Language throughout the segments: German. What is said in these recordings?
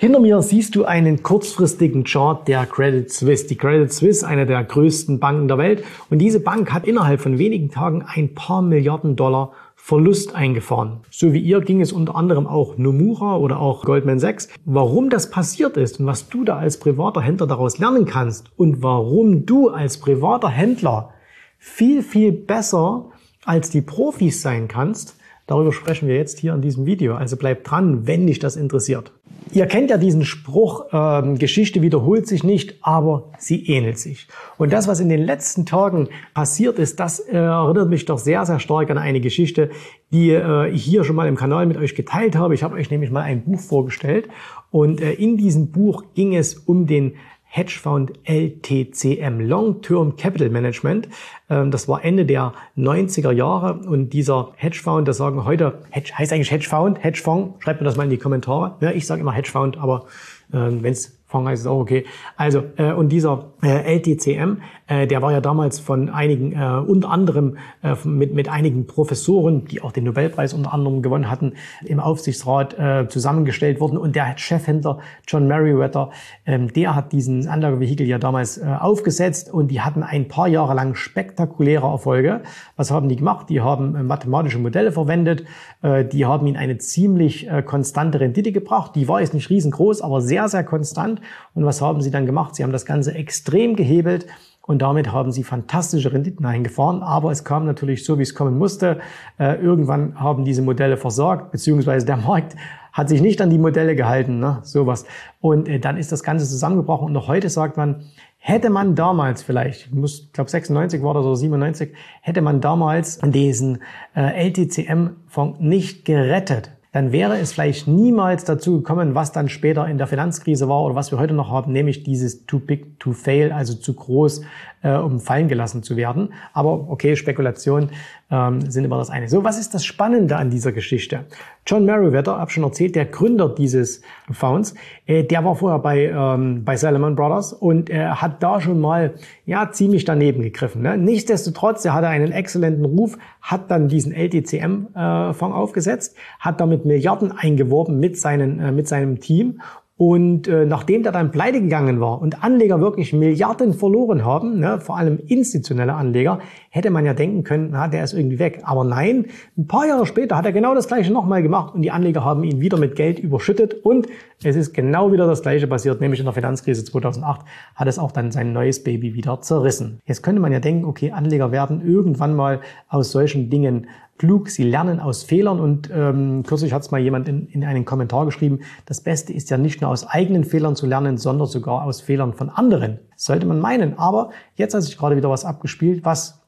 Hinter mir siehst du einen kurzfristigen Chart der Credit Suisse. Die Credit Suisse, eine der größten Banken der Welt. Und diese Bank hat innerhalb von wenigen Tagen ein paar Milliarden Dollar Verlust eingefahren. So wie ihr ging es unter anderem auch Nomura oder auch Goldman Sachs. Warum das passiert ist und was du da als privater Händler daraus lernen kannst und warum du als privater Händler viel, viel besser als die Profis sein kannst, darüber sprechen wir jetzt hier in diesem Video. Also bleib dran, wenn dich das interessiert. Ihr kennt ja diesen Spruch, ähm, Geschichte wiederholt sich nicht, aber sie ähnelt sich. Und das, was in den letzten Tagen passiert ist, das äh, erinnert mich doch sehr, sehr stark an eine Geschichte, die äh, ich hier schon mal im Kanal mit euch geteilt habe. Ich habe euch nämlich mal ein Buch vorgestellt und äh, in diesem Buch ging es um den Hedgefonds LTCM, Long Term Capital Management. Ähm, das war Ende der 90er Jahre und dieser Hedgefonds, das sagen heute, Hedge, heißt eigentlich Hedgefonds, Hedgefonds, schreibt mir das mal in die Kommentare. Ja, ich sage immer Hedgefonds, aber äh, wenn es Heißt es auch okay. Also, äh, und dieser äh, LTCM, äh, der war ja damals von einigen, äh, unter anderem äh, mit, mit einigen Professoren, die auch den Nobelpreis unter anderem gewonnen hatten, im Aufsichtsrat äh, zusammengestellt worden. Und der Chefhändler John Merriweather, ähm, der hat diesen Anlagevehikel ja damals äh, aufgesetzt und die hatten ein paar Jahre lang spektakuläre Erfolge. Was haben die gemacht? Die haben äh, mathematische Modelle verwendet, die haben ihnen eine ziemlich äh, konstante Rendite gebracht. Die war jetzt nicht riesengroß, aber sehr, sehr konstant. Und was haben sie dann gemacht? Sie haben das Ganze extrem gehebelt und damit haben sie fantastische Renditen eingefahren. Aber es kam natürlich so, wie es kommen musste. Äh, irgendwann haben diese Modelle versagt, beziehungsweise der Markt hat sich nicht an die Modelle gehalten, ne? sowas. Und äh, dann ist das Ganze zusammengebrochen. Und noch heute sagt man, hätte man damals vielleicht, ich glaube 96 war das oder 97, hätte man damals diesen äh, LTCM-Fonds nicht gerettet, dann wäre es vielleicht niemals dazu gekommen, was dann später in der Finanzkrise war oder was wir heute noch haben, nämlich dieses too big to fail, also zu groß, äh, um fallen gelassen zu werden. Aber okay, Spekulation ähm, sind immer das eine. So, was ist das Spannende an dieser Geschichte? John Merriweather, habe schon erzählt, der Gründer dieses Fonds, äh, der war vorher bei, ähm, bei Salomon Brothers und er hat da schon mal ja ziemlich daneben gegriffen. Ne? Nichtsdestotrotz, er hatte einen exzellenten Ruf, hat dann diesen LTCM-Fonds äh, aufgesetzt, hat damit Milliarden eingeworben mit, seinen, äh, mit seinem Team und äh, nachdem der dann pleite gegangen war und Anleger wirklich Milliarden verloren haben, ne, vor allem institutionelle Anleger, hätte man ja denken können, na, der ist irgendwie weg. Aber nein, ein paar Jahre später hat er genau das gleiche nochmal gemacht und die Anleger haben ihn wieder mit Geld überschüttet und es ist genau wieder das gleiche passiert, nämlich in der Finanzkrise 2008 hat es auch dann sein neues Baby wieder zerrissen. Jetzt könnte man ja denken, okay, Anleger werden irgendwann mal aus solchen Dingen klug, sie lernen aus Fehlern und ähm, kürzlich hat es mal jemand in, in einen Kommentar geschrieben, das Beste ist ja nicht nur aus eigenen Fehlern zu lernen, sondern sogar aus Fehlern von anderen. sollte man meinen. Aber jetzt hat sich gerade wieder was abgespielt, was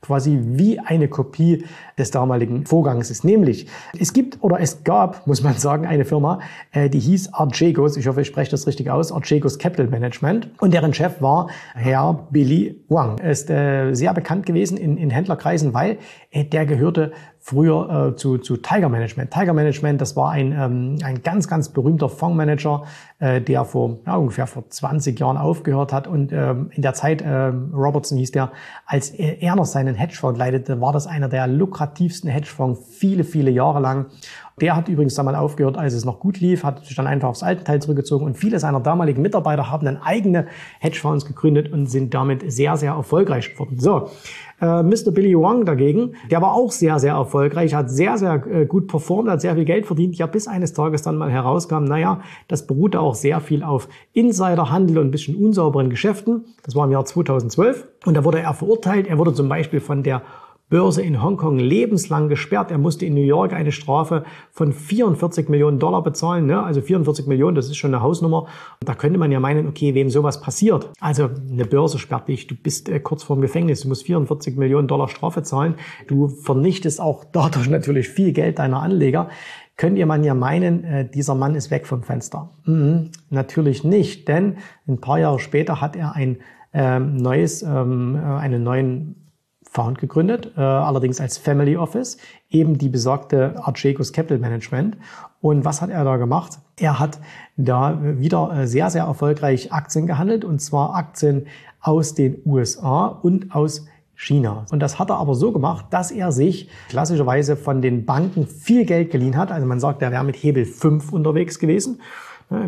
quasi wie eine Kopie des damaligen Vorgangs ist. Nämlich, es gibt oder es gab, muss man sagen, eine Firma, äh, die hieß Archegos, ich hoffe, ich spreche das richtig aus, Archegos Capital Management und deren Chef war Herr Billy Wang. Er ist äh, sehr bekannt gewesen in, in Händlerkreisen, weil der gehörte früher äh, zu, zu Tiger Management. Tiger Management, das war ein, ähm, ein ganz, ganz berühmter Fondsmanager, äh, der vor ja, ungefähr vor 20 Jahren aufgehört hat. Und ähm, in der Zeit, äh, Robertson hieß der, als er noch seinen Hedgefonds leitete, war das einer der lukrativsten Hedgefonds viele, viele Jahre lang. Der hat übrigens dann mal aufgehört, als es noch gut lief, hat sich dann einfach aufs alte Teil zurückgezogen und viele seiner damaligen Mitarbeiter haben dann eigene Hedgefonds gegründet und sind damit sehr, sehr erfolgreich geworden. So, äh, Mr. Billy Wong dagegen, der war auch sehr, sehr erfolgreich, hat sehr, sehr äh, gut performt, hat sehr viel Geld verdient, ja bis eines Tages dann mal herauskam, naja, das beruhte auch sehr viel auf Insiderhandel und ein bisschen unsauberen Geschäften. Das war im Jahr 2012 und da wurde er verurteilt. Er wurde zum Beispiel von der Börse in Hongkong lebenslang gesperrt. Er musste in New York eine Strafe von 44 Millionen Dollar bezahlen. Ne? Also 44 Millionen, das ist schon eine Hausnummer. Und da könnte man ja meinen, okay, wem sowas passiert. Also eine Börse sperrt dich, du bist äh, kurz vorm Gefängnis, du musst 44 Millionen Dollar Strafe zahlen. Du vernichtest auch dadurch natürlich viel Geld deiner Anleger könnt ihr man ja meinen, äh, dieser Mann ist weg vom Fenster. Mhm, natürlich nicht, denn ein paar Jahre später hat er ein ähm, neues, ähm, äh, einen neuen Found gegründet, äh, allerdings als Family Office, eben die besagte Archegos Capital Management. Und was hat er da gemacht? Er hat da wieder äh, sehr, sehr erfolgreich Aktien gehandelt, und zwar Aktien aus den USA und aus China. Und das hat er aber so gemacht, dass er sich klassischerweise von den Banken viel Geld geliehen hat. Also man sagt, er wäre mit Hebel 5 unterwegs gewesen.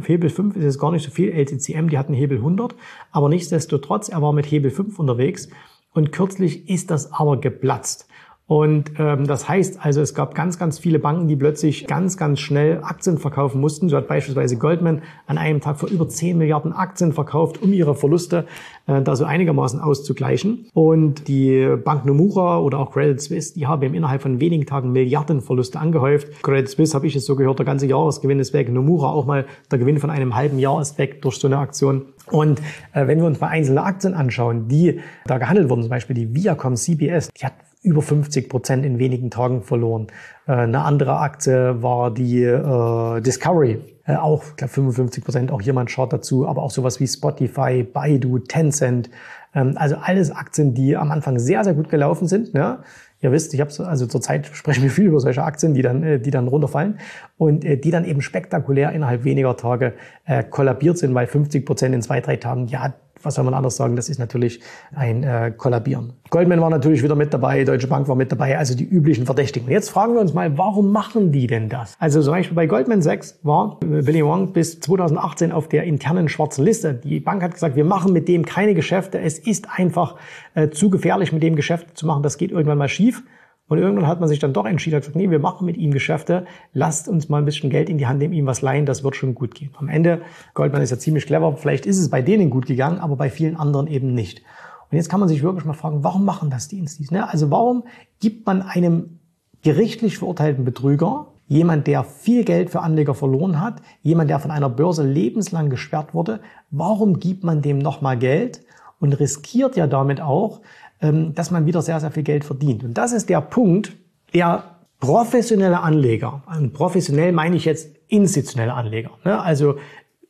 Hebel 5 ist jetzt gar nicht so viel, LTCM, die hatten Hebel 100, aber nichtsdestotrotz, er war mit Hebel 5 unterwegs und kürzlich ist das aber geplatzt. Und ähm, das heißt also, es gab ganz, ganz viele Banken, die plötzlich ganz, ganz schnell Aktien verkaufen mussten. So hat beispielsweise Goldman an einem Tag für über 10 Milliarden Aktien verkauft, um ihre Verluste äh, da so einigermaßen auszugleichen. Und die Bank Nomura oder auch Credit Suisse, die haben innerhalb von wenigen Tagen Milliardenverluste angehäuft. Credit Suisse habe ich es so gehört, der ganze Jahresgewinn ist weg. Nomura auch mal, der Gewinn von einem halben Jahr ist weg durch so eine Aktion. Und äh, wenn wir uns mal einzelne Aktien anschauen, die da gehandelt wurden, zum Beispiel die Viacom CBS, die hat über 50 Prozent in wenigen Tagen verloren. Äh, eine andere Aktie war die äh, Discovery, äh, auch ich glaube 55 Prozent, auch jemand schaut dazu, aber auch sowas wie Spotify, Baidu, Tencent. Ähm, also alles Aktien, die am Anfang sehr, sehr gut gelaufen sind. Ne? Ihr wisst, ich habe also zurzeit sprechen wir viel über solche Aktien, die dann, äh, die dann runterfallen und äh, die dann eben spektakulär innerhalb weniger Tage äh, kollabiert sind, weil 50 Prozent in zwei, drei Tagen, ja, was soll man anders sagen, das ist natürlich ein äh, Kollabieren. Goldman war natürlich wieder mit dabei, Deutsche Bank war mit dabei, also die üblichen Verdächtigen. Jetzt fragen wir uns mal, warum machen die denn das? Also zum Beispiel bei Goldman Sachs war Willy Wong bis 2018 auf der internen schwarzen Liste. Die Bank hat gesagt, wir machen mit dem keine Geschäfte, es ist einfach äh, zu gefährlich, mit dem Geschäfte zu machen, das geht irgendwann mal schief. Und irgendwann hat man sich dann doch entschieden, hat gesagt, nee, wir machen mit ihm Geschäfte, lasst uns mal ein bisschen Geld in die Hand nehmen, ihm was leihen, das wird schon gut gehen. Am Ende, Goldman ist ja ziemlich clever, vielleicht ist es bei denen gut gegangen, aber bei vielen anderen eben nicht. Und jetzt kann man sich wirklich mal fragen, warum machen das die Instis? Ne? Also warum gibt man einem gerichtlich verurteilten Betrüger, jemand, der viel Geld für Anleger verloren hat, jemand, der von einer Börse lebenslang gesperrt wurde, warum gibt man dem nochmal Geld und riskiert ja damit auch, dass man wieder sehr, sehr viel Geld verdient. Und das ist der Punkt, der professionelle Anleger, und professionell meine ich jetzt institutionelle Anleger, ne? also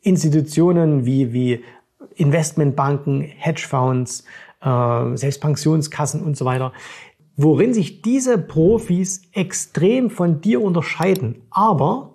Institutionen wie, wie Investmentbanken, Hedgefonds, äh, selbst Pensionskassen und so weiter, worin sich diese Profis extrem von dir unterscheiden, aber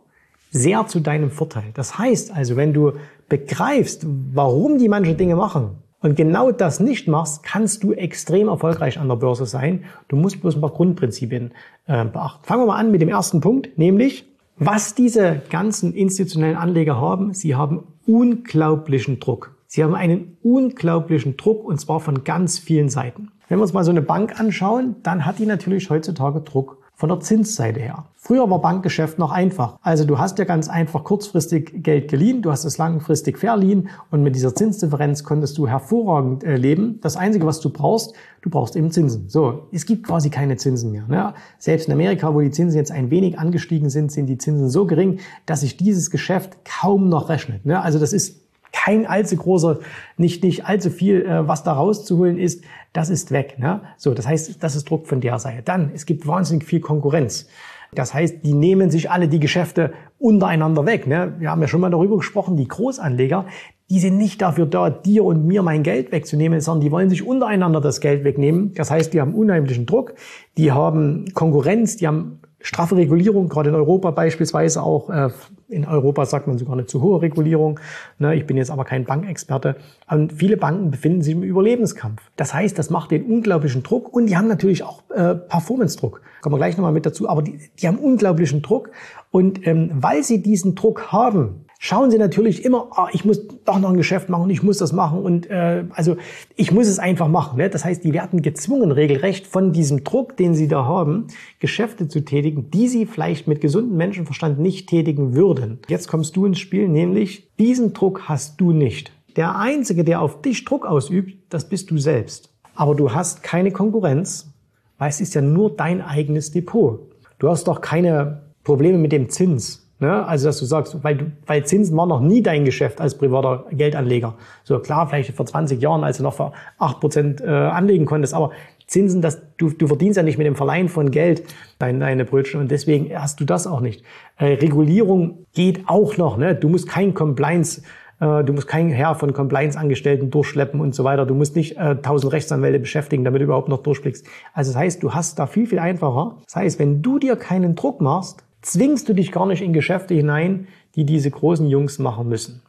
sehr zu deinem Vorteil. Das heißt also, wenn du begreifst, warum die manche Dinge machen, und genau das nicht machst, kannst du extrem erfolgreich an der Börse sein. Du musst bloß ein paar Grundprinzipien äh, beachten. Fangen wir mal an mit dem ersten Punkt, nämlich was diese ganzen institutionellen Anleger haben. Sie haben unglaublichen Druck. Sie haben einen unglaublichen Druck und zwar von ganz vielen Seiten. Wenn wir uns mal so eine Bank anschauen, dann hat die natürlich heutzutage Druck von der Zinsseite her. Früher war Bankgeschäft noch einfach. Also du hast ja ganz einfach kurzfristig Geld geliehen, du hast es langfristig verliehen und mit dieser Zinsdifferenz konntest du hervorragend äh, leben. Das Einzige, was du brauchst, du brauchst eben Zinsen. So, es gibt quasi keine Zinsen mehr. Ne? Selbst in Amerika, wo die Zinsen jetzt ein wenig angestiegen sind, sind die Zinsen so gering, dass sich dieses Geschäft kaum noch rechnet. Ne? Also das ist kein allzu großer, nicht, nicht allzu viel, äh, was da rauszuholen ist, das ist weg. Ne? So, das heißt, das ist Druck von der Seite. Dann, es gibt wahnsinnig viel Konkurrenz. Das heißt, die nehmen sich alle die Geschäfte untereinander weg. Ne? Wir haben ja schon mal darüber gesprochen, die Großanleger, die sind nicht dafür da, dir und mir mein Geld wegzunehmen, sondern die wollen sich untereinander das Geld wegnehmen. Das heißt, die haben unheimlichen Druck, die haben Konkurrenz, die haben straffe Regulierung, gerade in Europa beispielsweise auch. Äh, in Europa sagt man sogar eine zu hohe Regulierung. Ne, ich bin jetzt aber kein Bankexperte. Und viele Banken befinden sich im Überlebenskampf. Das heißt, das macht den unglaublichen Druck und die haben natürlich auch äh, Performance-Druck. Kommen wir gleich nochmal mit dazu. Aber die, die haben unglaublichen Druck. Und ähm, weil sie diesen Druck haben, schauen Sie natürlich immer, oh, ich muss doch noch ein Geschäft machen, ich muss das machen und äh, also ich muss es einfach machen. Ne? Das heißt, die werden gezwungen regelrecht von diesem Druck, den Sie da haben, Geschäfte zu tätigen, die Sie vielleicht mit gesundem Menschenverstand nicht tätigen würden. Jetzt kommst du ins Spiel, nämlich diesen Druck hast du nicht. Der Einzige, der auf dich Druck ausübt, das bist du selbst. Aber du hast keine Konkurrenz, weil es ist ja nur dein eigenes Depot. Du hast doch keine Probleme mit dem Zins. Ne? Also, dass du sagst, weil, du, weil Zinsen war noch nie dein Geschäft als privater Geldanleger. So klar, vielleicht vor 20 Jahren, als du noch für 8% äh, anlegen konntest, aber Zinsen, das, du, du verdienst ja nicht mit dem Verleihen von Geld deine, deine Brötchen und deswegen hast du das auch nicht. Äh, Regulierung geht auch noch. Ne? Du musst kein Compliance äh, Du musst kein Herr von Compliance-Angestellten durchschleppen und so weiter. Du musst nicht äh, tausend Rechtsanwälte beschäftigen, damit du überhaupt noch durchblickst. Also das heißt, du hast da viel, viel einfacher. Das heißt, wenn du dir keinen Druck machst, zwingst du dich gar nicht in Geschäfte hinein, die diese großen Jungs machen müssen.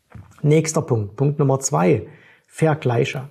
Nächster Punkt, Punkt Nummer zwei, Vergleiche.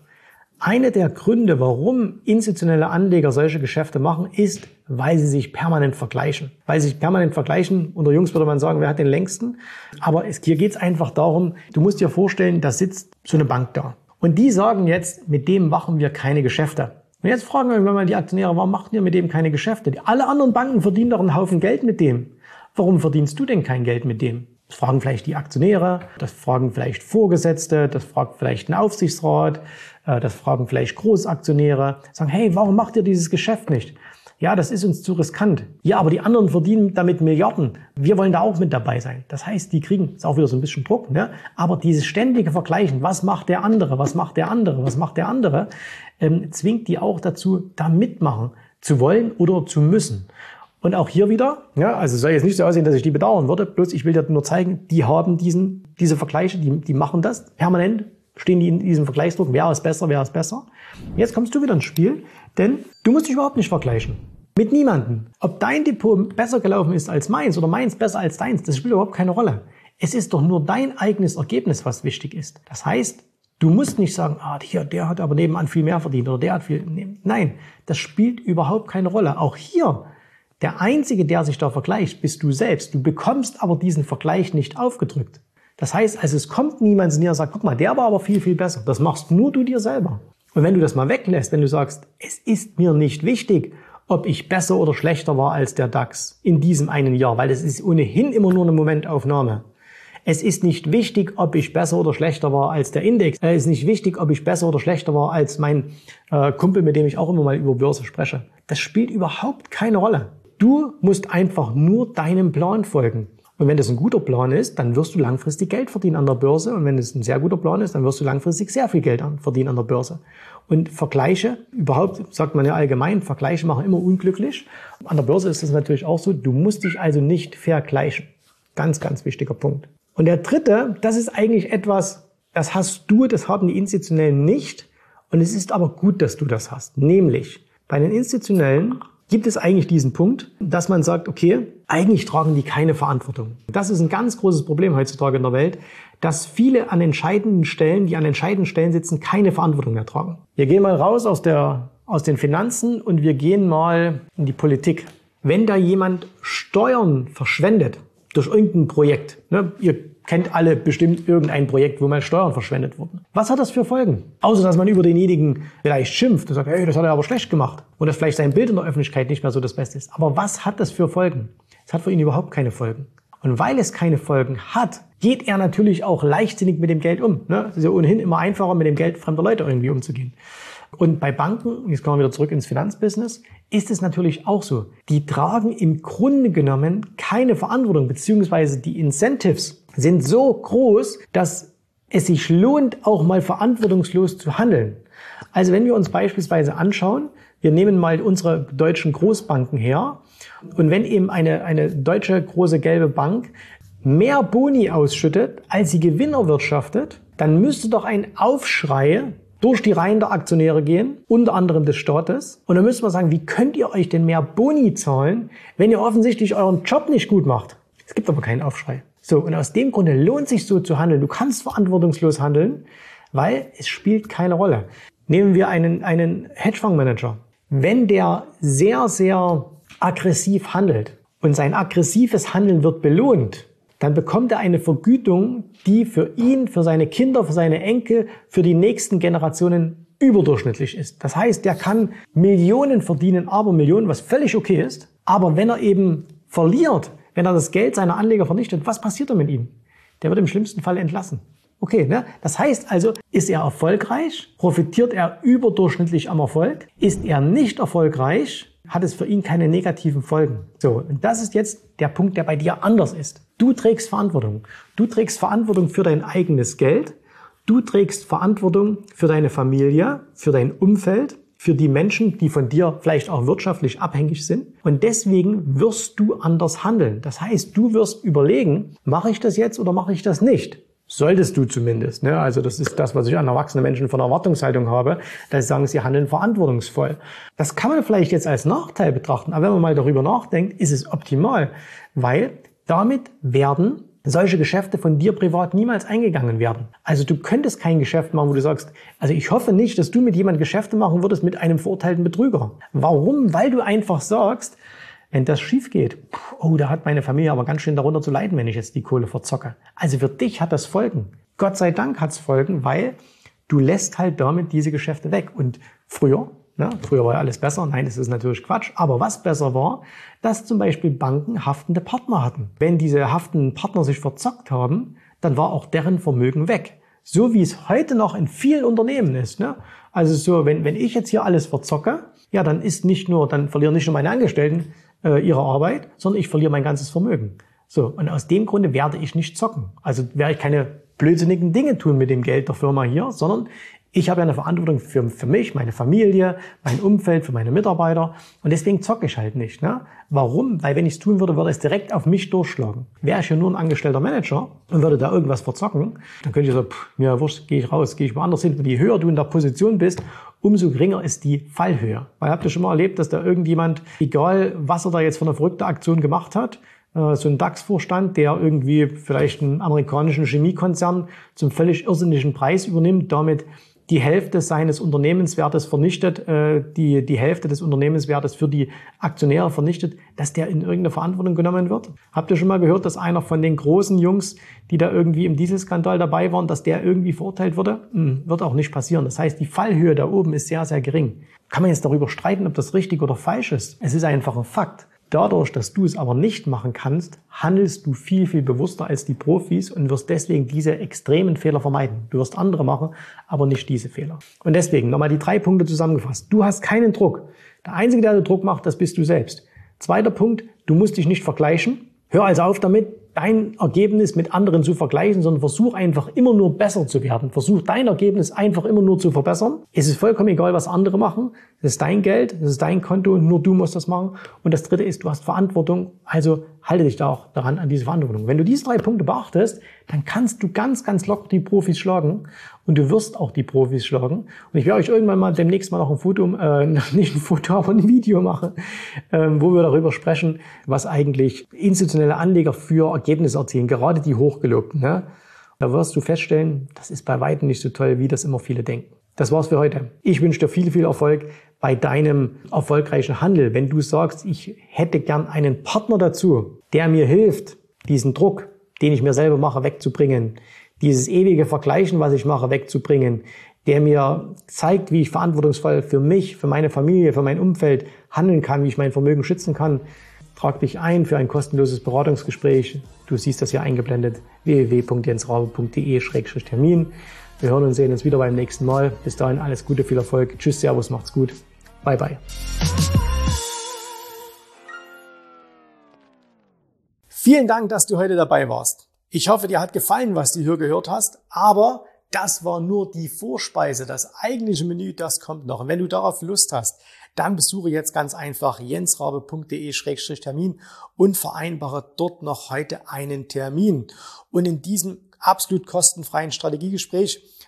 Eine der Gründe, warum institutionelle Anleger solche Geschäfte machen, ist, weil sie sich permanent vergleichen. Weil sie sich permanent vergleichen, unter Jungs würde man sagen, wer hat den längsten. Aber es, hier geht es einfach darum, du musst dir vorstellen, da sitzt so eine Bank da. Und die sagen jetzt, mit dem machen wir keine Geschäfte. Und jetzt fragen wir mal die Aktionäre, warum macht ihr mit dem keine Geschäfte? Alle anderen Banken verdienen doch einen Haufen Geld mit dem. Warum verdienst du denn kein Geld mit dem? Das fragen vielleicht die Aktionäre, das fragen vielleicht Vorgesetzte, das fragt vielleicht ein Aufsichtsrat, äh, das fragen vielleicht Großaktionäre, sagen, hey, warum macht ihr dieses Geschäft nicht? Ja, das ist uns zu riskant. Ja, aber die anderen verdienen damit Milliarden. Wir wollen da auch mit dabei sein. Das heißt, die kriegen, ist auch wieder so ein bisschen Druck, ne? aber dieses ständige Vergleichen, was macht der andere, was macht der andere, was macht der andere, ähm, zwingt die auch dazu, da mitmachen zu wollen oder zu müssen. Und auch hier wieder, ja, also soll jetzt nicht so aussehen, dass ich die bedauern würde, bloß ich will dir nur zeigen, die haben diesen, diese Vergleiche, die, die machen das permanent, stehen die in diesem Vergleichsdruck, wer ist besser, wer ist besser. Jetzt kommst du wieder ins Spiel, denn du musst dich überhaupt nicht vergleichen. Mit niemanden. Ob dein Depot besser gelaufen ist als meins oder meins besser als deins, das spielt überhaupt keine Rolle. Es ist doch nur dein eigenes Ergebnis, was wichtig ist. Das heißt, du musst nicht sagen, ah, hier, der hat aber nebenan viel mehr verdient oder der hat viel. Nein, das spielt überhaupt keine Rolle. Auch hier der Einzige, der sich da vergleicht, bist du selbst. Du bekommst aber diesen Vergleich nicht aufgedrückt. Das heißt, also es kommt niemand zu dir und sagt, guck mal, der war aber viel, viel besser. Das machst nur du dir selber. Und wenn du das mal weglässt, wenn du sagst, es ist mir nicht wichtig, ob ich besser oder schlechter war als der DAX in diesem einen Jahr, weil es ist ohnehin immer nur eine Momentaufnahme. Es ist nicht wichtig, ob ich besser oder schlechter war als der Index. Es ist nicht wichtig, ob ich besser oder schlechter war als mein äh, Kumpel, mit dem ich auch immer mal über Börse spreche. Das spielt überhaupt keine Rolle. Du musst einfach nur deinem Plan folgen. Und wenn das ein guter Plan ist, dann wirst du langfristig Geld verdienen an der Börse. Und wenn es ein sehr guter Plan ist, dann wirst du langfristig sehr viel Geld verdienen an der Börse. Und Vergleiche, überhaupt sagt man ja allgemein, Vergleiche machen immer unglücklich. An der Börse ist es natürlich auch so, du musst dich also nicht vergleichen. Ganz, ganz wichtiger Punkt. Und der dritte, das ist eigentlich etwas, das hast du, das haben die Institutionellen nicht. Und es ist aber gut, dass du das hast. Nämlich, bei den Institutionellen gibt es eigentlich diesen Punkt, dass man sagt, okay, eigentlich tragen die keine Verantwortung. Das ist ein ganz großes Problem heutzutage in der Welt, dass viele an entscheidenden Stellen, die an entscheidenden Stellen sitzen, keine Verantwortung mehr tragen. Wir gehen mal raus aus, der, aus den Finanzen und wir gehen mal in die Politik. Wenn da jemand Steuern verschwendet durch irgendein Projekt, ne, ihr kennt alle bestimmt irgendein Projekt, wo mal Steuern verschwendet wurden. Was hat das für Folgen? Außer, dass man über denjenigen vielleicht schimpft und sagt, hey, das hat er aber schlecht gemacht. Und dass vielleicht sein Bild in der Öffentlichkeit nicht mehr so das Beste ist. Aber was hat das für Folgen? Es hat für ihn überhaupt keine Folgen. Und weil es keine Folgen hat, geht er natürlich auch leichtsinnig mit dem Geld um. Ne? Es ist ja ohnehin immer einfacher, mit dem Geld fremder Leute irgendwie umzugehen. Und bei Banken, jetzt kommen wir wieder zurück ins Finanzbusiness, ist es natürlich auch so. Die tragen im Grunde genommen keine Verantwortung, beziehungsweise die Incentives sind so groß, dass es sich lohnt, auch mal verantwortungslos zu handeln. Also wenn wir uns beispielsweise anschauen, wir nehmen mal unsere deutschen Großbanken her und wenn eben eine, eine deutsche große gelbe Bank mehr Boni ausschüttet, als sie Gewinner wirtschaftet, dann müsste doch ein Aufschrei durch die Reihen der Aktionäre gehen, unter anderem des Staates. Und dann müssen wir sagen, wie könnt ihr euch denn mehr Boni zahlen, wenn ihr offensichtlich euren Job nicht gut macht? Es gibt aber keinen Aufschrei. So, und aus dem Grunde lohnt sich so zu handeln. Du kannst verantwortungslos handeln, weil es spielt keine Rolle. Nehmen wir einen, einen Hedgefondsmanager. Wenn der sehr, sehr aggressiv handelt und sein aggressives Handeln wird belohnt, dann bekommt er eine Vergütung, die für ihn, für seine Kinder, für seine Enkel, für die nächsten Generationen überdurchschnittlich ist. Das heißt, der kann Millionen verdienen, aber Millionen, was völlig okay ist. Aber wenn er eben verliert, wenn er das Geld seiner Anleger vernichtet, was passiert dann mit ihm? Der wird im schlimmsten Fall entlassen. Okay, ne? Das heißt also, ist er erfolgreich? Profitiert er überdurchschnittlich am Erfolg? Ist er nicht erfolgreich? Hat es für ihn keine negativen Folgen? So, und das ist jetzt der Punkt, der bei dir anders ist. Du trägst Verantwortung. Du trägst Verantwortung für dein eigenes Geld. Du trägst Verantwortung für deine Familie, für dein Umfeld, für die Menschen, die von dir vielleicht auch wirtschaftlich abhängig sind. Und deswegen wirst du anders handeln. Das heißt, du wirst überlegen, mache ich das jetzt oder mache ich das nicht? Solltest du zumindest. Ne? Also das ist das, was ich an erwachsenen Menschen von Erwartungshaltung habe, sie sagen, sie handeln verantwortungsvoll. Das kann man vielleicht jetzt als Nachteil betrachten, aber wenn man mal darüber nachdenkt, ist es optimal, weil damit werden solche Geschäfte von dir privat niemals eingegangen werden. Also du könntest kein Geschäft machen, wo du sagst, also ich hoffe nicht, dass du mit jemandem Geschäfte machen würdest mit einem verurteilten Betrüger. Warum? Weil du einfach sagst, wenn das schief geht, oh, da hat meine Familie aber ganz schön darunter zu leiden, wenn ich jetzt die Kohle verzocke. Also für dich hat das Folgen. Gott sei Dank hat es Folgen, weil du lässt halt damit diese Geschäfte weg. Und früher Ne? Früher war ja alles besser. Nein, das ist natürlich Quatsch. Aber was besser war, dass zum Beispiel Banken haftende Partner hatten. Wenn diese haftenden Partner sich verzockt haben, dann war auch deren Vermögen weg. So wie es heute noch in vielen Unternehmen ist. Ne? Also so, wenn, wenn ich jetzt hier alles verzocke, ja, dann ist nicht nur, dann verlieren nicht nur meine Angestellten äh, ihre Arbeit, sondern ich verliere mein ganzes Vermögen. So, und aus dem Grunde werde ich nicht zocken. Also werde ich keine blödsinnigen Dinge tun mit dem Geld der Firma hier, sondern ich habe ja eine Verantwortung für, für mich, meine Familie, mein Umfeld, für meine Mitarbeiter. Und deswegen zocke ich halt nicht. Ne? Warum? Weil wenn ich es tun würde, würde es direkt auf mich durchschlagen. Wäre ich ja nur ein angestellter Manager und würde da irgendwas verzocken, dann könnte ich so, pff, mir wurscht, gehe ich raus, gehe ich woanders hin. Und je höher du in der Position bist, umso geringer ist die Fallhöhe. Weil habt ihr schon mal erlebt, dass da irgendjemand, egal was er da jetzt von einer verrückten Aktion gemacht hat, äh, so ein DAX-Vorstand, der irgendwie vielleicht einen amerikanischen Chemiekonzern zum völlig irrsinnigen Preis übernimmt, damit die Hälfte seines Unternehmenswertes vernichtet, äh, die, die Hälfte des Unternehmenswertes für die Aktionäre vernichtet, dass der in irgendeine Verantwortung genommen wird? Habt ihr schon mal gehört, dass einer von den großen Jungs, die da irgendwie im Dieselskandal dabei waren, dass der irgendwie verurteilt wurde? Hm, wird auch nicht passieren. Das heißt, die Fallhöhe da oben ist sehr, sehr gering. Kann man jetzt darüber streiten, ob das richtig oder falsch ist? Es ist einfach ein Fakt. Dadurch, dass du es aber nicht machen kannst, handelst du viel, viel bewusster als die Profis und wirst deswegen diese extremen Fehler vermeiden. Du wirst andere machen, aber nicht diese Fehler. Und deswegen nochmal die drei Punkte zusammengefasst. Du hast keinen Druck. Der Einzige, der Druck macht, das bist du selbst. Zweiter Punkt, du musst dich nicht vergleichen. Hör also auf damit, dein Ergebnis mit anderen zu vergleichen, sondern versuch einfach immer nur besser zu werden. Versuch dein Ergebnis einfach immer nur zu verbessern. Es ist vollkommen egal, was andere machen. Es ist dein Geld, es ist dein Konto und nur du musst das machen. Und das dritte ist, du hast Verantwortung. Also halte dich da auch daran an diese Verantwortung. Wenn du diese drei Punkte beachtest, dann kannst du ganz, ganz locker die Profis schlagen und du wirst auch die Profis schlagen. Und ich werde euch irgendwann mal demnächst mal noch ein Foto, äh, nicht ein Foto, aber ein Video machen, äh, wo wir darüber sprechen, was eigentlich institutionelle Anleger für Ergebnisse erzielen, gerade die hochgelobten. Ne? Da wirst du feststellen, das ist bei weitem nicht so toll, wie das immer viele denken. Das war's für heute. Ich wünsche dir viel, viel Erfolg bei deinem erfolgreichen Handel. Wenn du sagst, ich hätte gern einen Partner dazu, der mir hilft, diesen Druck, den ich mir selber mache, wegzubringen, dieses ewige Vergleichen, was ich mache, wegzubringen, der mir zeigt, wie ich verantwortungsvoll für mich, für meine Familie, für mein Umfeld handeln kann, wie ich mein Vermögen schützen kann, trag dich ein für ein kostenloses Beratungsgespräch. Du siehst das hier eingeblendet www.jensraube.de-termin. Wir hören und sehen uns wieder beim nächsten Mal. Bis dahin alles Gute, viel Erfolg. Tschüss, Servus, macht's gut. Bye, bye. Vielen Dank, dass du heute dabei warst. Ich hoffe, dir hat gefallen, was du hier gehört hast, aber das war nur die Vorspeise. Das eigentliche Menü, das kommt noch. Und wenn du darauf Lust hast, dann besuche jetzt ganz einfach jensrabe.de-termin und vereinbare dort noch heute einen Termin. Und in diesem absolut kostenfreien Strategiegespräch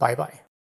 Bye bye.